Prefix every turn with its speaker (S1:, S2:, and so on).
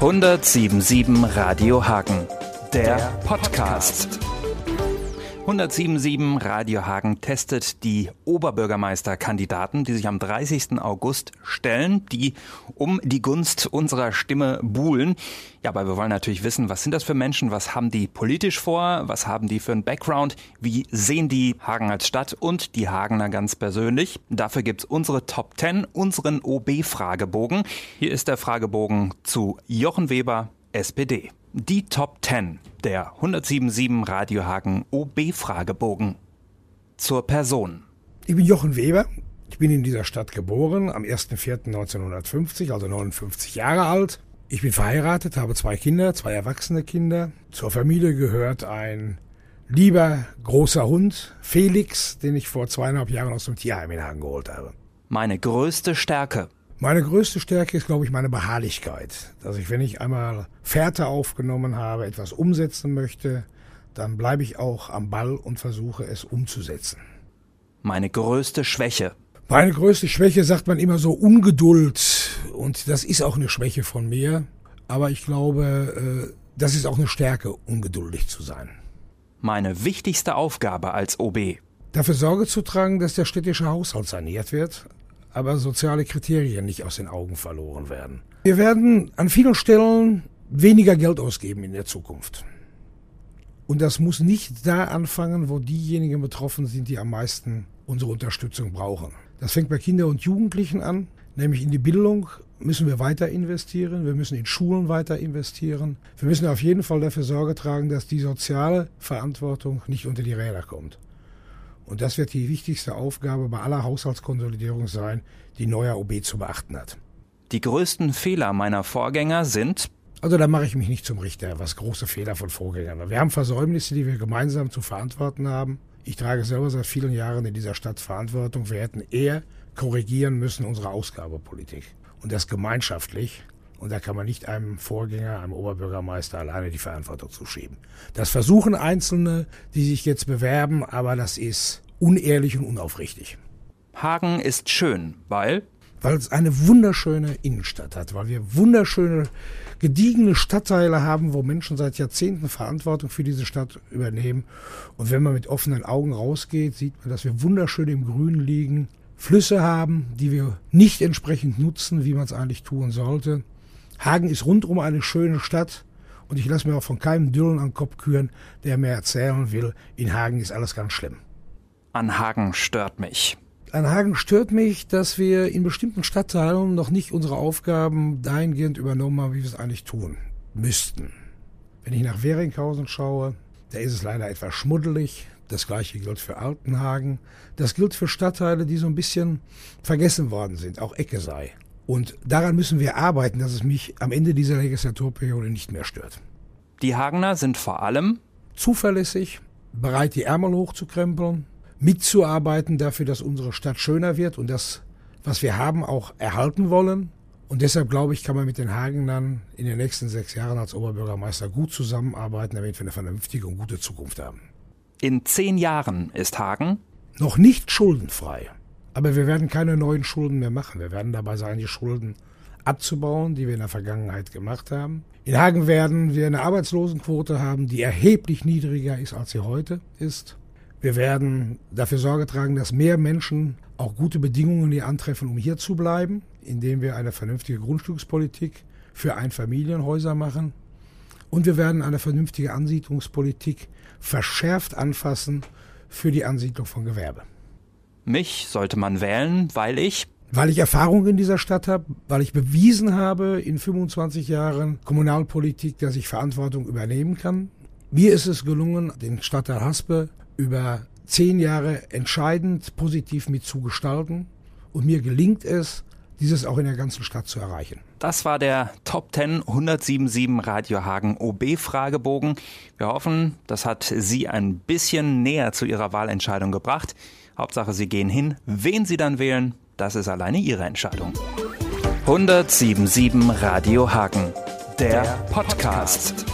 S1: 1077 Radio Hagen, der Podcast. 1077 Radio Hagen testet die Oberbürgermeisterkandidaten, die sich am 30. August stellen, die um die Gunst unserer Stimme buhlen. Ja, aber wir wollen natürlich wissen, was sind das für Menschen, was haben die politisch vor, was haben die für einen Background, wie sehen die Hagen als Stadt und die Hagener ganz persönlich. Dafür gibt's unsere Top 10, unseren OB-Fragebogen. Hier ist der Fragebogen zu Jochen Weber, SPD. Die Top 10 der 1077 Radiohagen OB-Fragebogen. Zur Person.
S2: Ich bin Jochen Weber. Ich bin in dieser Stadt geboren am 1.4.1950, also 59 Jahre alt. Ich bin verheiratet, habe zwei Kinder, zwei erwachsene Kinder. Zur Familie gehört ein lieber großer Hund, Felix, den ich vor zweieinhalb Jahren aus dem Tierheim in Hagen geholt habe.
S1: Meine größte Stärke.
S2: Meine größte Stärke ist, glaube ich, meine Beharrlichkeit. Dass ich, wenn ich einmal Fährte aufgenommen habe, etwas umsetzen möchte, dann bleibe ich auch am Ball und versuche es umzusetzen.
S1: Meine größte Schwäche.
S2: Meine größte Schwäche sagt man immer so Ungeduld. Und das ist auch eine Schwäche von mir. Aber ich glaube, äh, das ist auch eine Stärke, ungeduldig zu sein.
S1: Meine wichtigste Aufgabe als OB.
S2: Dafür Sorge zu tragen, dass der städtische Haushalt saniert wird, aber soziale Kriterien nicht aus den Augen verloren werden. Wir werden an vielen Stellen weniger Geld ausgeben in der Zukunft. Und das muss nicht da anfangen, wo diejenigen betroffen sind, die am meisten unsere Unterstützung brauchen. Das fängt bei Kindern und Jugendlichen an, nämlich in die Bildung müssen wir weiter investieren, wir müssen in Schulen weiter investieren. Wir müssen auf jeden Fall dafür Sorge tragen, dass die soziale Verantwortung nicht unter die Räder kommt. Und das wird die wichtigste Aufgabe bei aller Haushaltskonsolidierung sein, die neuer OB zu beachten hat.
S1: Die größten Fehler meiner Vorgänger sind.
S2: Also da mache ich mich nicht zum Richter, was große Fehler von Vorgängern waren. Wir haben Versäumnisse, die wir gemeinsam zu verantworten haben. Ich trage selber seit vielen Jahren in dieser Stadt Verantwortung. Wir hätten eher korrigieren müssen unsere Ausgabepolitik. Und das gemeinschaftlich. Und da kann man nicht einem Vorgänger, einem Oberbürgermeister alleine die Verantwortung zuschieben. Das versuchen Einzelne, die sich jetzt bewerben, aber das ist unehrlich und unaufrichtig.
S1: Hagen ist schön, weil?
S2: Weil es eine wunderschöne Innenstadt hat, weil wir wunderschöne, gediegene Stadtteile haben, wo Menschen seit Jahrzehnten Verantwortung für diese Stadt übernehmen. Und wenn man mit offenen Augen rausgeht, sieht man, dass wir wunderschön im Grün liegen, Flüsse haben, die wir nicht entsprechend nutzen, wie man es eigentlich tun sollte. Hagen ist rundum eine schöne Stadt und ich lasse mir auch von keinem Düllen an den Kopf küren, der mir erzählen will, in Hagen ist alles ganz schlimm.
S1: An Hagen stört mich.
S2: An Hagen stört mich, dass wir in bestimmten Stadtteilen noch nicht unsere Aufgaben dahingehend übernommen haben, wie wir es eigentlich tun müssten. Wenn ich nach Weringhausen schaue, da ist es leider etwas schmuddelig. Das gleiche gilt für Altenhagen. Das gilt für Stadtteile, die so ein bisschen vergessen worden sind, auch Ecke sei. Und daran müssen wir arbeiten, dass es mich am Ende dieser Legislaturperiode nicht mehr stört.
S1: Die Hagener sind vor allem
S2: zuverlässig, bereit, die Ärmel hochzukrempeln, mitzuarbeiten dafür, dass unsere Stadt schöner wird und das, was wir haben, auch erhalten wollen. Und deshalb glaube ich, kann man mit den Hagenern in den nächsten sechs Jahren als Oberbürgermeister gut zusammenarbeiten, damit wir eine vernünftige und gute Zukunft haben.
S1: In zehn Jahren ist Hagen
S2: noch nicht schuldenfrei. Aber wir werden keine neuen Schulden mehr machen. Wir werden dabei sein, die Schulden abzubauen, die wir in der Vergangenheit gemacht haben. In Hagen werden wir eine Arbeitslosenquote haben, die erheblich niedriger ist, als sie heute ist. Wir werden dafür Sorge tragen, dass mehr Menschen auch gute Bedingungen hier antreffen, um hier zu bleiben, indem wir eine vernünftige Grundstückspolitik für Einfamilienhäuser machen. Und wir werden eine vernünftige Ansiedlungspolitik verschärft anfassen für die Ansiedlung von Gewerbe.
S1: Mich sollte man wählen, weil ich
S2: weil ich Erfahrung in dieser Stadt habe, weil ich bewiesen habe in 25 Jahren Kommunalpolitik, dass ich Verantwortung übernehmen kann. Mir ist es gelungen, den Stadtteil Haspe über zehn Jahre entscheidend positiv mitzugestalten. Und mir gelingt es, dieses auch in der ganzen Stadt zu erreichen.
S1: Das war der Top 10 1077 Radio Hagen OB Fragebogen. Wir hoffen, das hat Sie ein bisschen näher zu Ihrer Wahlentscheidung gebracht. Hauptsache, Sie gehen hin. Wen Sie dann wählen, das ist alleine Ihre Entscheidung. 1077 Radio Hagen, der Podcast.